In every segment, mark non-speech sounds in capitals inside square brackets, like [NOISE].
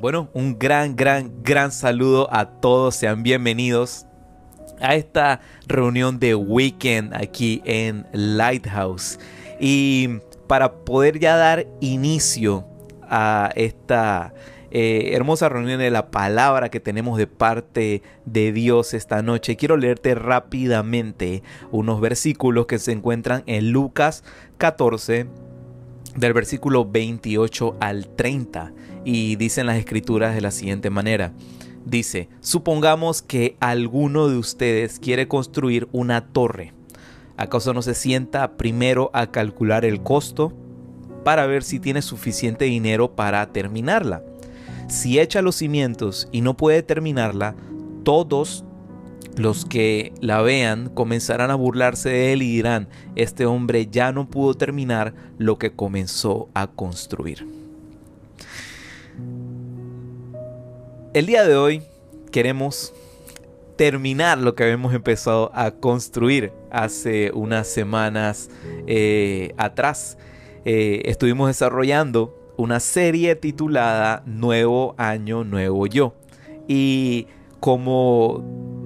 Bueno, un gran, gran, gran saludo a todos. Sean bienvenidos a esta reunión de weekend aquí en Lighthouse. Y para poder ya dar inicio a esta eh, hermosa reunión de la palabra que tenemos de parte de Dios esta noche, quiero leerte rápidamente unos versículos que se encuentran en Lucas 14 del versículo 28 al 30 y dicen las escrituras de la siguiente manera. Dice, supongamos que alguno de ustedes quiere construir una torre. ¿Acaso no se sienta primero a calcular el costo para ver si tiene suficiente dinero para terminarla? Si echa los cimientos y no puede terminarla, todos los que la vean comenzarán a burlarse de él y dirán, este hombre ya no pudo terminar lo que comenzó a construir. El día de hoy queremos terminar lo que habíamos empezado a construir hace unas semanas eh, atrás. Eh, estuvimos desarrollando una serie titulada Nuevo Año, Nuevo Yo. Y como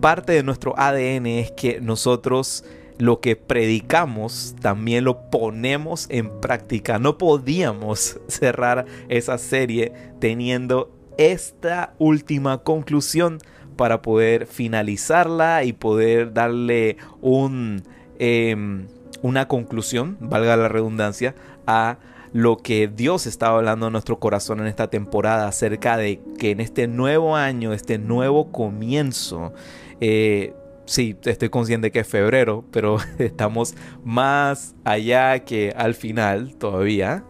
parte de nuestro ADN es que nosotros lo que predicamos también lo ponemos en práctica. No podíamos [LAUGHS] cerrar esa serie teniendo esta última conclusión para poder finalizarla y poder darle un, em, una conclusión, valga la redundancia, a lo que Dios estaba hablando en nuestro corazón en esta temporada acerca de que en este nuevo año, este nuevo comienzo, eh, sí, estoy consciente que es febrero, pero [LAUGHS] estamos más allá que al final todavía.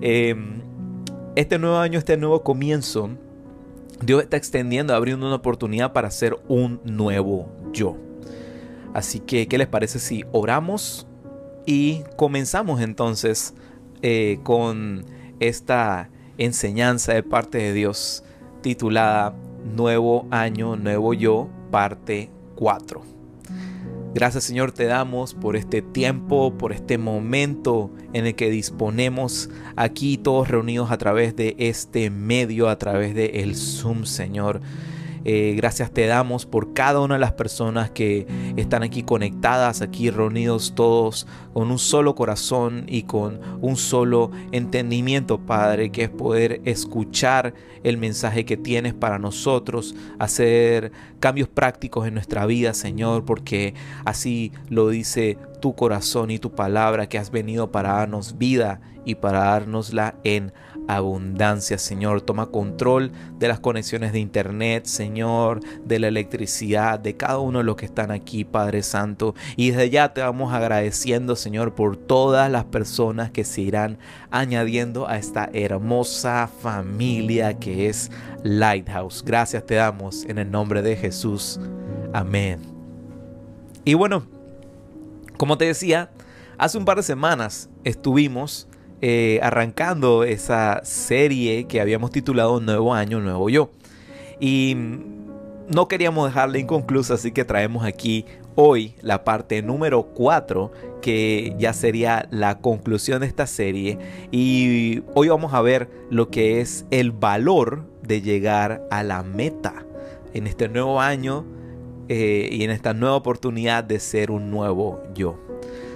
Em, este nuevo año, este nuevo comienzo, Dios está extendiendo, abriendo una oportunidad para ser un nuevo yo. Así que, ¿qué les parece si oramos y comenzamos entonces eh, con esta enseñanza de parte de Dios titulada Nuevo Año, Nuevo Yo, parte 4? Gracias Señor te damos por este tiempo, por este momento en el que disponemos aquí todos reunidos a través de este medio, a través de Zoom Señor. Eh, gracias te damos por cada una de las personas que están aquí conectadas, aquí reunidos todos con un solo corazón y con un solo entendimiento, Padre, que es poder escuchar el mensaje que tienes para nosotros, hacer cambios prácticos en nuestra vida, Señor, porque así lo dice tu corazón y tu palabra que has venido para darnos vida y para dárnosla en abundancia, Señor. Toma control de las conexiones de internet, Señor, de la electricidad, de cada uno de los que están aquí, Padre Santo. Y desde ya te vamos agradeciendo, Señor, por todas las personas que se irán añadiendo a esta hermosa familia que es Lighthouse. Gracias te damos en el nombre de Jesús. Amén. Y bueno, como te decía, hace un par de semanas estuvimos eh, arrancando esa serie que habíamos titulado Nuevo Año, Nuevo Yo. Y no queríamos dejarla inconclusa, así que traemos aquí hoy la parte número 4, que ya sería la conclusión de esta serie. Y hoy vamos a ver lo que es el valor de llegar a la meta en este nuevo año eh, y en esta nueva oportunidad de ser un nuevo yo.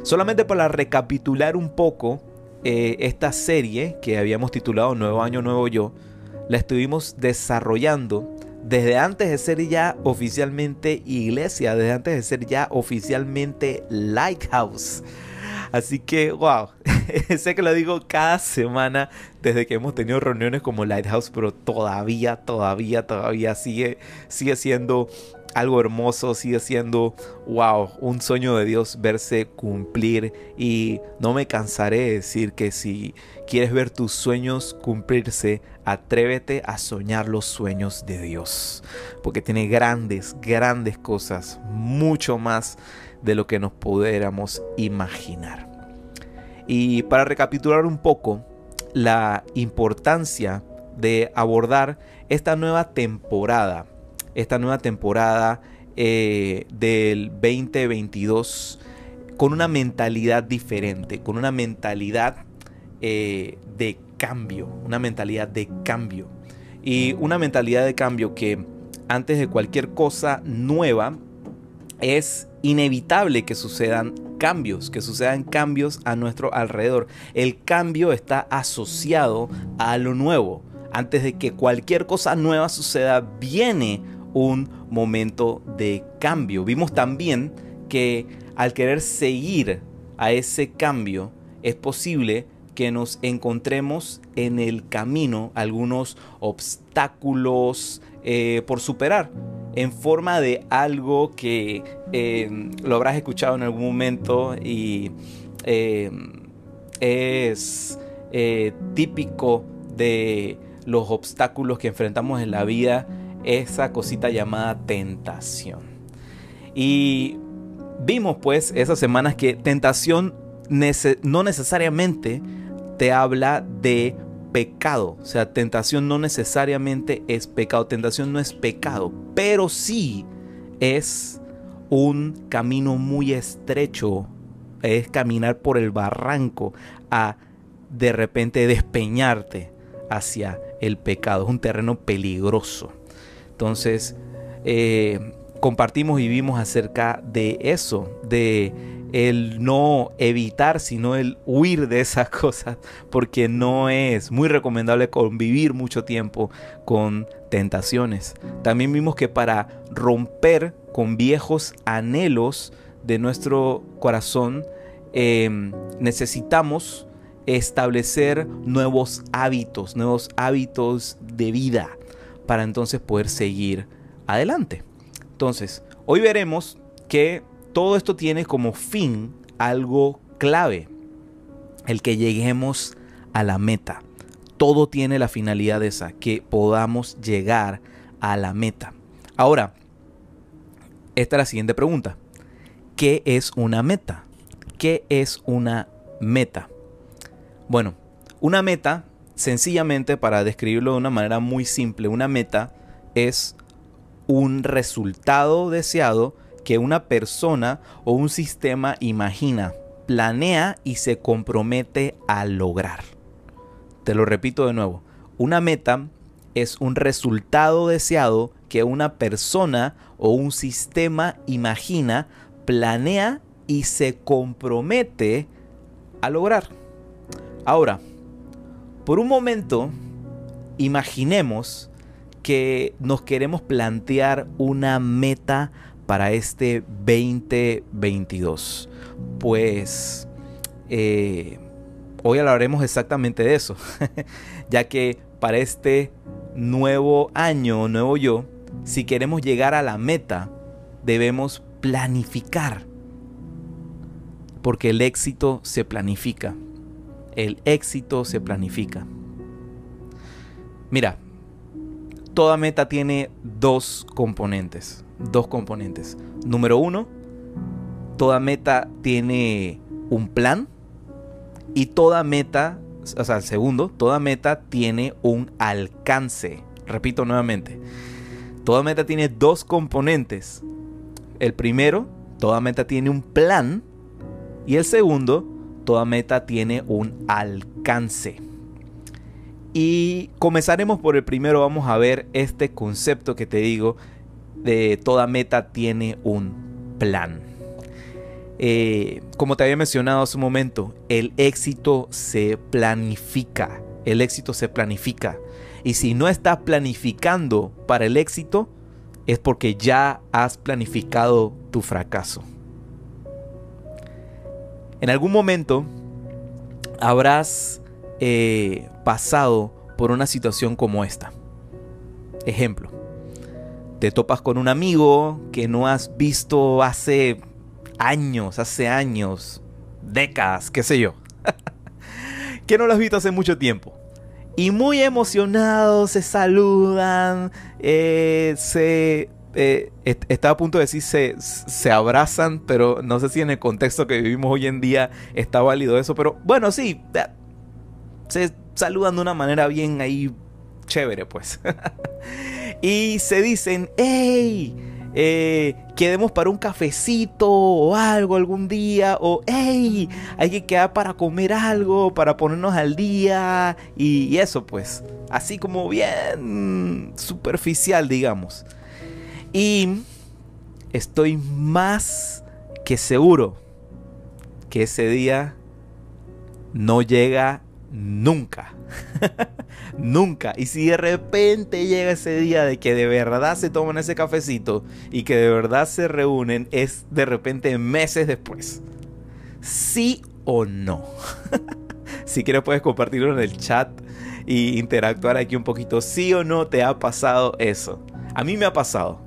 Solamente para recapitular un poco eh, esta serie que habíamos titulado Nuevo Año, Nuevo Yo, la estuvimos desarrollando desde antes de ser ya oficialmente iglesia, desde antes de ser ya oficialmente Lighthouse. Así que, wow, [LAUGHS] sé que lo digo cada semana desde que hemos tenido reuniones como Lighthouse, pero todavía, todavía, todavía sigue, sigue siendo algo hermoso, sigue siendo, wow, un sueño de Dios verse cumplir. Y no me cansaré de decir que si quieres ver tus sueños cumplirse, atrévete a soñar los sueños de Dios. Porque tiene grandes, grandes cosas, mucho más de lo que nos pudiéramos imaginar. Y para recapitular un poco la importancia de abordar esta nueva temporada esta nueva temporada eh, del 2022 con una mentalidad diferente, con una mentalidad eh, de cambio, una mentalidad de cambio. Y una mentalidad de cambio que antes de cualquier cosa nueva es inevitable que sucedan cambios, que sucedan cambios a nuestro alrededor. El cambio está asociado a lo nuevo. Antes de que cualquier cosa nueva suceda, viene un momento de cambio. Vimos también que al querer seguir a ese cambio, es posible que nos encontremos en el camino algunos obstáculos eh, por superar en forma de algo que eh, lo habrás escuchado en algún momento y eh, es típico de los obstáculos que enfrentamos en la vida, esa cosita llamada tentación. Y vimos pues esas semanas que tentación no necesariamente te habla de pecado. O sea, tentación no necesariamente es pecado. Tentación no es pecado, pero sí es un camino muy estrecho. Es caminar por el barranco a de repente despeñarte hacia el pecado. Es un terreno peligroso. Entonces, eh, compartimos y vimos acerca de eso, de el no evitar, sino el huir de esas [LAUGHS] cosas, porque no es muy recomendable convivir mucho tiempo con tentaciones. También vimos que para romper con viejos anhelos de nuestro corazón, em, necesitamos establecer nuevos hábitos, nuevos hábitos de vida, para entonces poder seguir adelante. Entonces, hoy veremos que todo esto tiene como fin algo clave, el que lleguemos a la meta. Todo tiene la finalidad de esa, que podamos llegar a la meta. Ahora, esta es la siguiente pregunta. ¿Qué es una meta? ¿Qué es una meta? Bueno, una meta, sencillamente para describirlo de una manera muy simple, una meta es un resultado deseado que una persona o un sistema imagina, planea y se compromete a lograr. Te lo repito de nuevo, una meta es un resultado deseado que una persona o un sistema imagina, planea y se compromete a lograr. Ahora, por un momento, imaginemos que nos queremos plantear una meta para este 2022? Pues eh, hoy hablaremos exactamente de eso, [LAUGHS] ya que para este nuevo año, nuevo yo, si queremos llegar a la meta, debemos planificar, porque el éxito se planifica, el éxito se planifica. Mira, toda meta tiene dos componentes dos componentes. Número uno, toda meta tiene un plan y toda meta, o sea, el segundo, toda meta tiene un alcance. Repito nuevamente, toda meta tiene dos componentes. El primero, toda meta tiene un plan y el segundo, toda meta tiene un alcance. Y comenzaremos por el primero, vamos a ver este concepto que te digo de toda meta tiene un plan. Eh, como te había mencionado hace un momento, el éxito se planifica. El éxito se planifica. Y si no estás planificando para el éxito, es porque ya has planificado tu fracaso. En algún momento habrás eh, pasado por una situación como esta. Ejemplo, te topas con un amigo que no has visto hace años, hace años, décadas, qué sé yo. [LAUGHS] que no lo has visto hace mucho tiempo. Y muy emocionados se saludan, eh, se... Eh, estaba a punto de decir se, se abrazan, pero no sé si en el contexto que vivimos hoy en día está válido eso, pero bueno, sí, se saludan de una manera bien ahí chévere, pues. [LAUGHS] y se dicen, hey, eh, quedemos para un cafecito o algo algún día, o hey, hay que quedar para comer algo, para ponernos al día y, eso pues, así como bien superficial digamos. Y estoy más que seguro que ese día no llega nunca. [LAUGHS] Nunca. Y si de repente llega ese día de que de verdad se toman ese cafecito y que de verdad se reúnen, es de repente meses después. ¿Sí o no? [LAUGHS] si quieres puedes compartirlo en el chat y interactuar aquí un poquito. ¿Sí o no te ha pasado eso? A mí me ha pasado.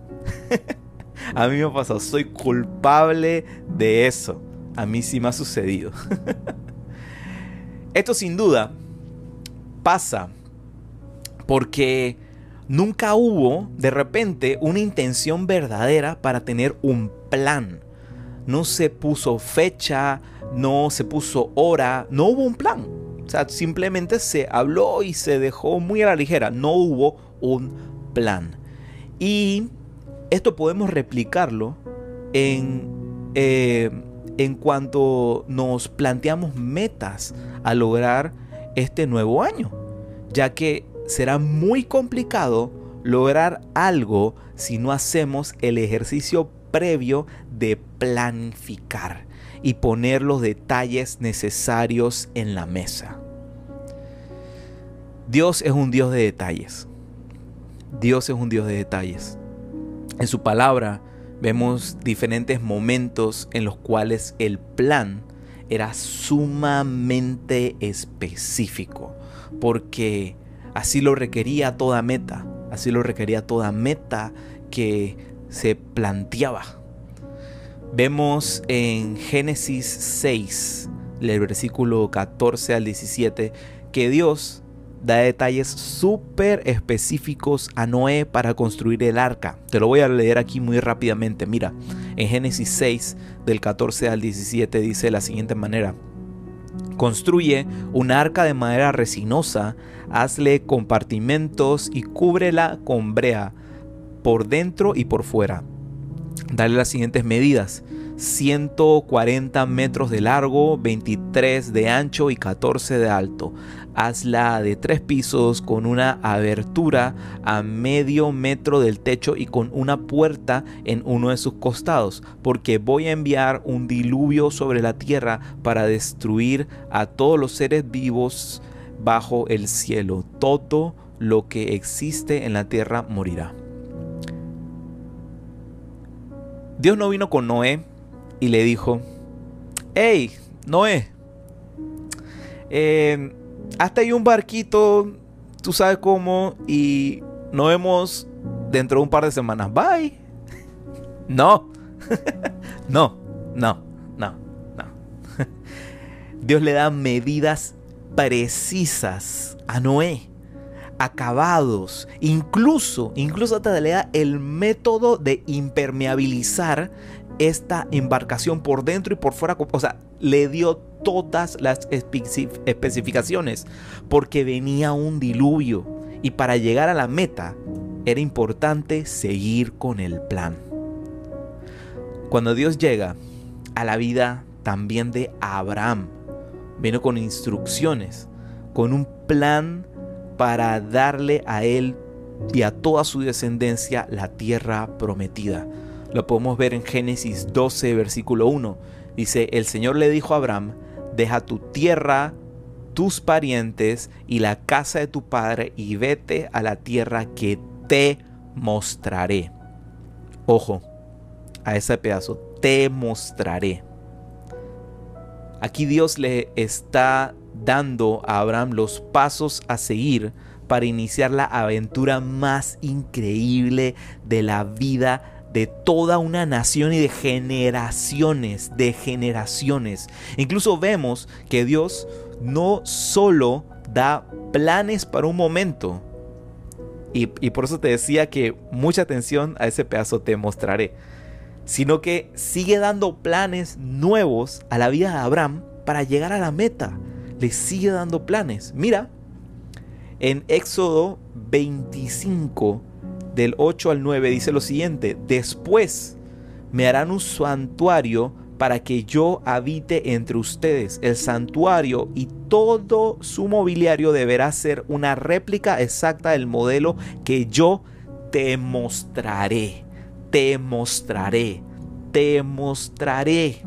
[LAUGHS] A mí me ha pasado. Soy culpable de eso. A mí sí me ha sucedido. [LAUGHS] Esto sin duda pasa porque nunca hubo de repente una intención verdadera para tener un plan. No se puso fecha, no se puso hora, no hubo un plan. O sea, simplemente se habló y se dejó muy a la ligera. No hubo un plan. Y esto podemos replicarlo en, eh, en cuanto nos planteamos metas a lograr este nuevo año, ya que será muy complicado lograr algo si no hacemos el ejercicio previo de planificar y poner los detalles necesarios en la mesa. Dios es un Dios de detalles. Dios es un Dios de detalles. En su palabra vemos diferentes momentos en los cuales el plan era sumamente específico, porque así lo requería toda meta, así lo requería toda meta que se planteaba. Vemos en Génesis 6, el versículo 14 al 17, que Dios da detalles súper específicos a Noé para construir el arca. Te lo voy a leer aquí muy rápidamente. Mira, en Génesis 6, del 14 al 17, dice de la siguiente manera. Construye una arca de madera resinosa, hazle compartimentos y cúbrela con brea por dentro y por fuera. Dale las siguientes medidas. 140 metros de largo, 23 de ancho y 14 de alto hazla de tres pisos con una abertura a medio metro del techo y con una puerta en uno de sus costados, porque voy a enviar un diluvio sobre la tierra para destruir a todos los seres vivos bajo el cielo. Todo lo que existe en la tierra morirá. Dios no vino con Noé y le dijo, hey, Noé, eh, hasta hay un barquito, tú sabes cómo, y nos vemos dentro de un par de semanas. Bye. [LAUGHS] [LAUGHS] No, no, no, no, no. [LAUGHS] Dios le da medidas precisas a Noé, acabados, incluso, incluso hasta le da el método de impermeabilizar esta embarcación por dentro y por fuera. O sea, le dio todas las especificaciones porque venía un diluvio y para llegar a la meta era importante seguir con el plan. Cuando Dios llega a la vida también de Abraham, vino con instrucciones, con un plan para darle a él y a toda su descendencia la tierra prometida. Lo podemos ver en Génesis 12, versículo 1. Dice, el Señor le dijo a Abraham, deja tu tierra, tus parientes y la casa de tu padre y vete a la tierra que te mostraré. Ojo, a ese pedazo, te mostraré. Aquí Dios le está dando a Abraham los pasos a seguir para iniciar la aventura más increíble de la vida de toda una nación y de generaciones, de generaciones. Incluso vemos que Dios no solo da planes para un momento, y, por eso te decía que mucha atención a ese pedazo te mostraré, sino que sigue dando planes nuevos a la vida de Abraham para llegar a la meta. Le sigue dando planes. Mira, en Éxodo 25, del 8 al 9 dice lo siguiente, después me harán un santuario para que yo habite entre ustedes. El santuario y todo su mobiliario deberá ser una réplica exacta del modelo que yo te mostraré. Te mostraré. Te mostraré.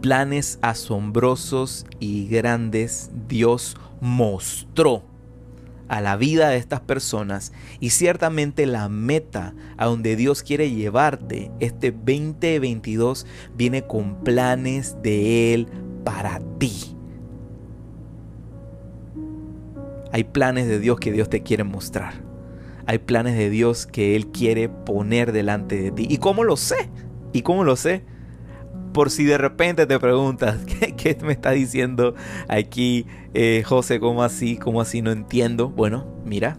Planes asombrosos y grandes Dios mostró a la vida de estas personas y ciertamente la meta a donde Dios quiere llevarte este 2022 viene con planes de Él para ti. Hay planes de Dios que Dios te quiere mostrar. Hay planes de Dios que Él quiere poner delante de ti. ¿Y cómo lo sé? ¿Y cómo lo sé? Por si de repente te preguntas, [LAUGHS] ¿qué, me está diciendo aquí eh, José? ¿Cómo así? ¿Cómo así? No entiendo. Bueno, mira,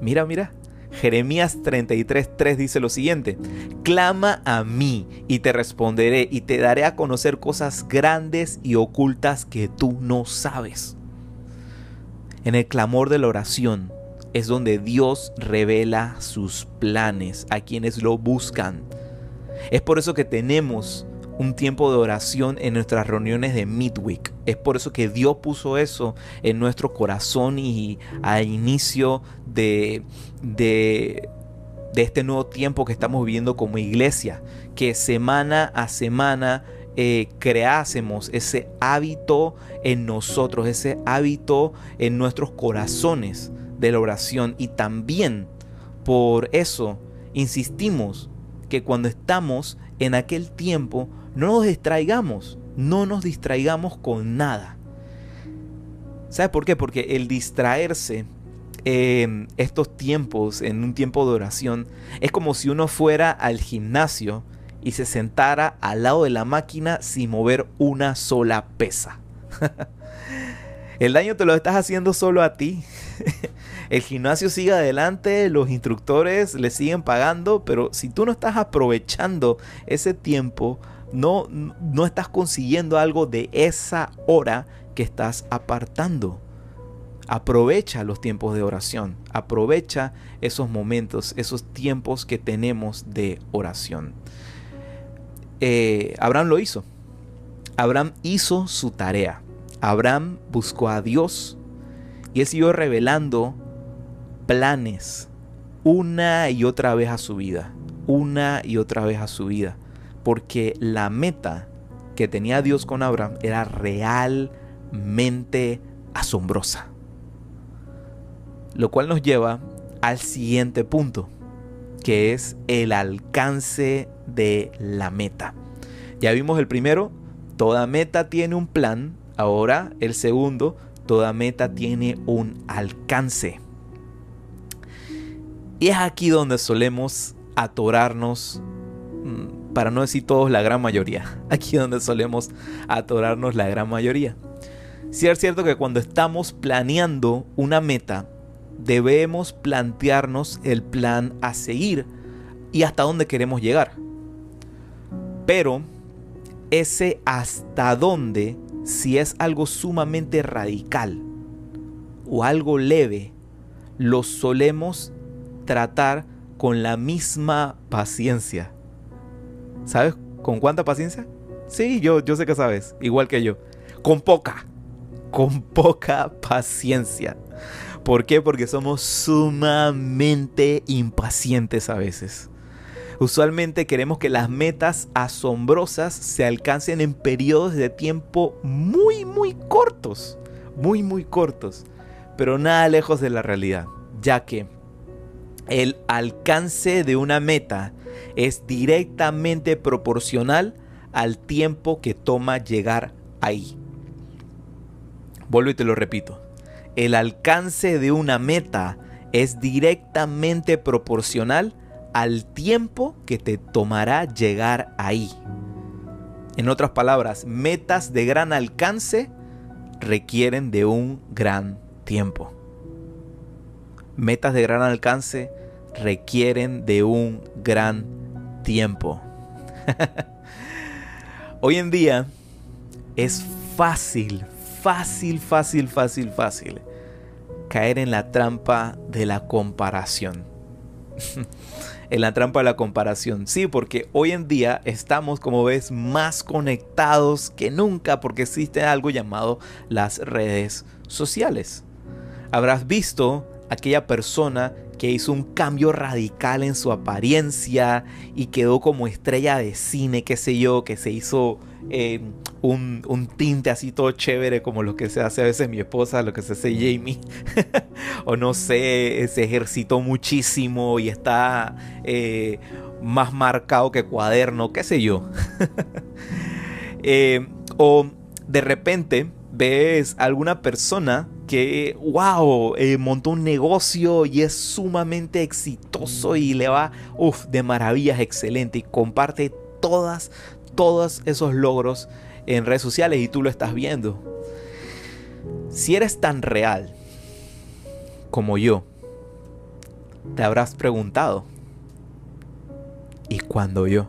mira, mira. Jeremías 33:3 dice lo siguiente, clama a mí y te responderé y te daré a conocer cosas grandes y ocultas que tú no sabes. En el clamor de la oración es donde Dios revela sus planes a quienes lo buscan. Es por eso que tenemos un tiempo de oración en nuestras reuniones de Midweek. Es por eso que Dios puso eso en nuestro corazón y al inicio de, de, este nuevo tiempo que estamos viviendo como iglesia, que semana a semana eh, creásemos ese hábito en nosotros, ese hábito en nuestros corazones de la oración y también por eso insistimos que cuando estamos en aquel tiempo no nos distraigamos, no nos distraigamos con nada. ¿Sabes por qué? Porque el distraerse en estos tiempos, en un tiempo de oración, es como si uno fuera al gimnasio y se sentara al lado de la máquina sin mover una sola pesa. [LAUGHS] El daño te lo estás haciendo solo a ti. [LAUGHS] El gimnasio sigue adelante, los instructores le siguen pagando, pero si tú no estás aprovechando ese tiempo no, no estás consiguiendo algo de esa hora que estás apartando. Aprovecha los tiempos de oración, aprovecha esos momentos, esos tiempos que tenemos de oración. Eh, Abraham lo hizo. Abraham hizo su tarea. Abraham buscó a Dios y él siguió revelando planes una y otra vez a su vida. Una y otra vez a su vida porque la meta que tenía Dios con Abraham era realmente asombrosa. Lo cual nos lleva al siguiente punto, que es el alcance de la meta. Ya vimos el primero, toda meta tiene un plan. Ahora el segundo, toda meta tiene un alcance. Y es aquí donde solemos atorarnos para no decir todos, la gran mayoría. [LAUGHS] Aquí donde solemos atorarnos la gran mayoría. Si es cierto que cuando estamos planeando una meta, debemos plantearnos el plan a seguir y hasta dónde queremos llegar. Pero ese hasta dónde, si es algo sumamente radical o algo leve, lo solemos tratar con la misma paciencia ¿Sabes con cuánta paciencia? Sí, yo, yo sé que sabes, igual que yo. Con poca, con poca paciencia. ¿Por qué? Porque somos sumamente impacientes a veces. Usualmente queremos que las metas asombrosas se alcancen en periodos de tiempo muy, muy cortos. Muy, muy cortos. Pero nada lejos de la realidad. Ya que el alcance de una meta es directamente proporcional al tiempo que toma llegar ahí. Vuelvo y te lo repito. El alcance de una meta es directamente proporcional al tiempo que te tomará llegar ahí. En otras palabras, metas de gran alcance requieren de un gran tiempo. Metas de gran alcance requieren de un gran tiempo. [LAUGHS] Hoy en día es fácil, fácil, fácil, fácil, fácil caer en la trampa de la comparación. [LAUGHS] en la trampa de la comparación. Sí, porque hoy en día estamos, como ves, más conectados que nunca porque existe algo llamado las redes sociales. Habrás visto aquella persona que hizo un cambio radical en su apariencia y quedó como estrella de cine, qué sé yo, que se hizo eh, un, un, tinte así todo chévere como lo que se hace a veces mi esposa, lo que se hace Jamie, [LAUGHS] o no sé, se ejercitó muchísimo y está eh, más marcado que cuaderno, qué sé yo. [LAUGHS] Eh, o de repente ves alguna persona que, wow, eh, montó un negocio y es sumamente exitoso y le va, uff, de maravillas, excelente y comparte todas, todos esos logros en redes sociales y tú lo estás viendo. Si eres tan real como yo, te habrás preguntado, ¿y cuándo yo?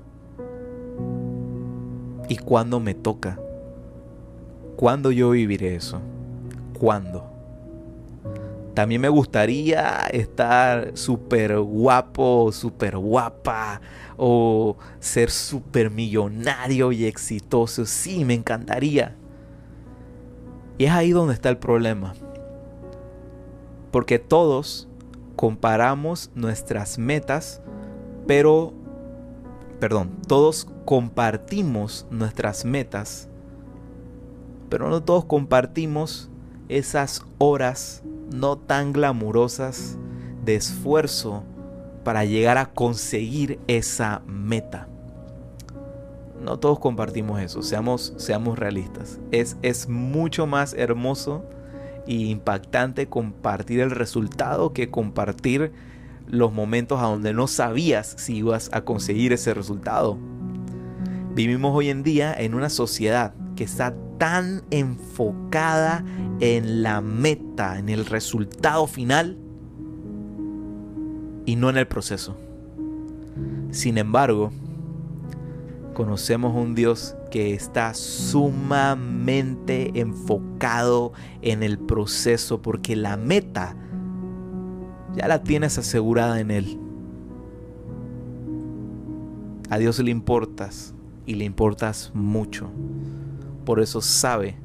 ¿Y cuándo me toca? ¿Cuándo yo viviré eso? ¿Cuándo? También me gustaría estar súper guapo, súper guapa o ser súper millonario y exitoso. Sí, me encantaría. Y es ahí donde está el problema. Porque todos comparamos nuestras metas, pero, perdón, todos compartimos nuestras metas, pero no todos compartimos esas horas no tan glamurosas de esfuerzo para llegar a conseguir esa meta. No todos compartimos eso, seamos, seamos realistas. Es, es mucho más hermoso e impactante compartir el resultado que compartir los momentos a donde no sabías si ibas a conseguir ese resultado. Vivimos hoy en día en una sociedad que está tan enfocada en la meta, en el resultado final y no en el proceso. Sin embargo, conocemos un Dios que está sumamente enfocado en el proceso porque la meta ya la tienes asegurada en Él. A Dios le importas y le importas mucho. Por eso sabe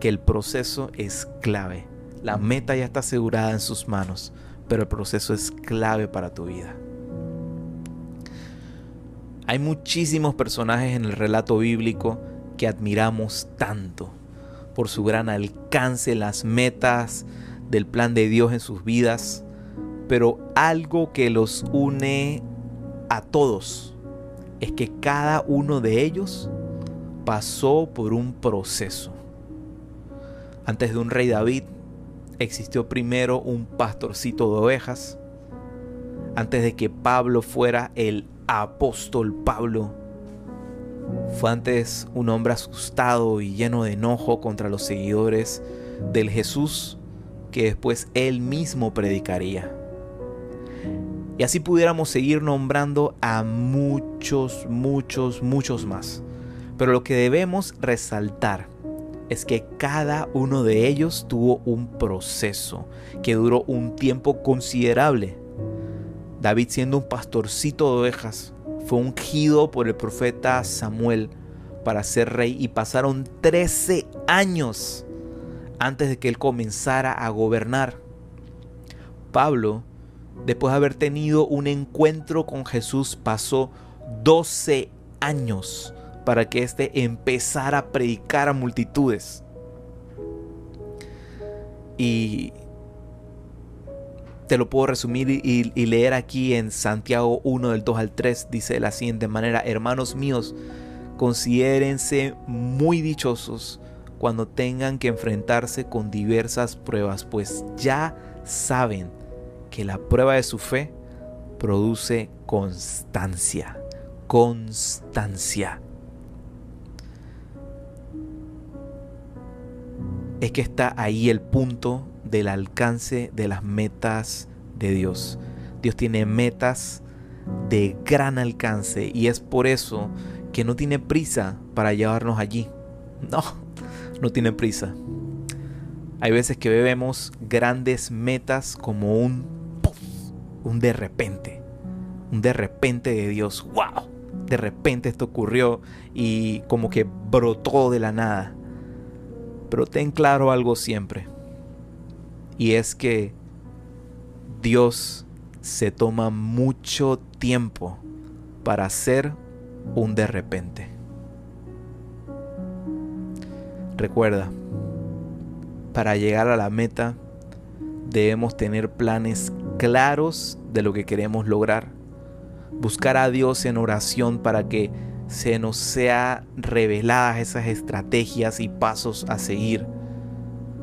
que el proceso es clave. La meta ya está asegurada en sus manos, pero el proceso es clave para tu vida. Hay muchísimos personajes en el relato bíblico que admiramos tanto por su gran alcance, las metas del plan de Dios en sus vidas, pero algo que los une a todos es que cada uno de ellos pasó por un proceso. Antes de un rey David existió primero un pastorcito de ovejas. Antes de que Pablo fuera el apóstol Pablo, fue antes un hombre asustado y lleno de enojo contra los seguidores del Jesús que después él mismo predicaría. Y así pudiéramos seguir nombrando a muchos, muchos, muchos más. Pero lo que debemos resaltar es que cada uno de ellos tuvo un proceso que duró un tiempo considerable. David siendo un pastorcito de ovejas fue ungido por el profeta Samuel para ser rey y pasaron 13 años antes de que él comenzara a gobernar. Pablo, después de haber tenido un encuentro con Jesús, pasó 12 años para que éste empezara a predicar a multitudes. Y te lo puedo resumir y, leer aquí en Santiago 1 del 2 al 3. Dice de la siguiente manera, hermanos míos, considérense muy dichosos cuando tengan que enfrentarse con diversas pruebas, pues ya saben que la prueba de su fe produce constancia. Constancia. Es que está ahí el punto del alcance de las metas de Dios. Dios tiene metas de gran alcance y es por eso que no tiene prisa para llevarnos allí. No, no tiene prisa. Hay veces que vemos grandes metas como un un de repente. Un de repente de Dios. ¡Wow! De repente esto ocurrió y como que brotó de la nada. Pero ten claro algo siempre. Y es que Dios se toma mucho tiempo para hacer un de repente. Recuerda, para llegar a la meta debemos tener planes claros de lo que queremos lograr. Buscar a Dios en oración para que se nos sea reveladas esas estrategias y pasos a seguir.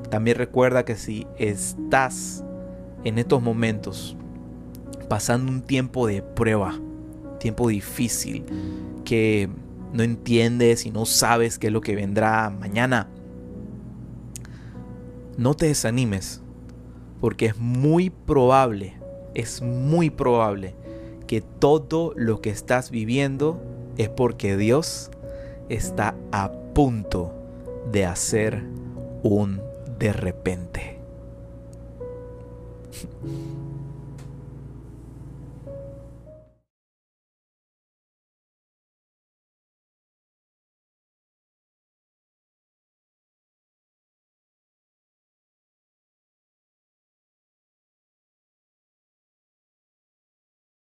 También recuerda que si estás en estos momentos pasando un tiempo de prueba, tiempo difícil, que no entiendes y no sabes qué es lo que vendrá mañana, no te desanimes, porque es muy probable, es muy probable que todo lo que estás viviendo es porque Dios está a punto de hacer un de repente.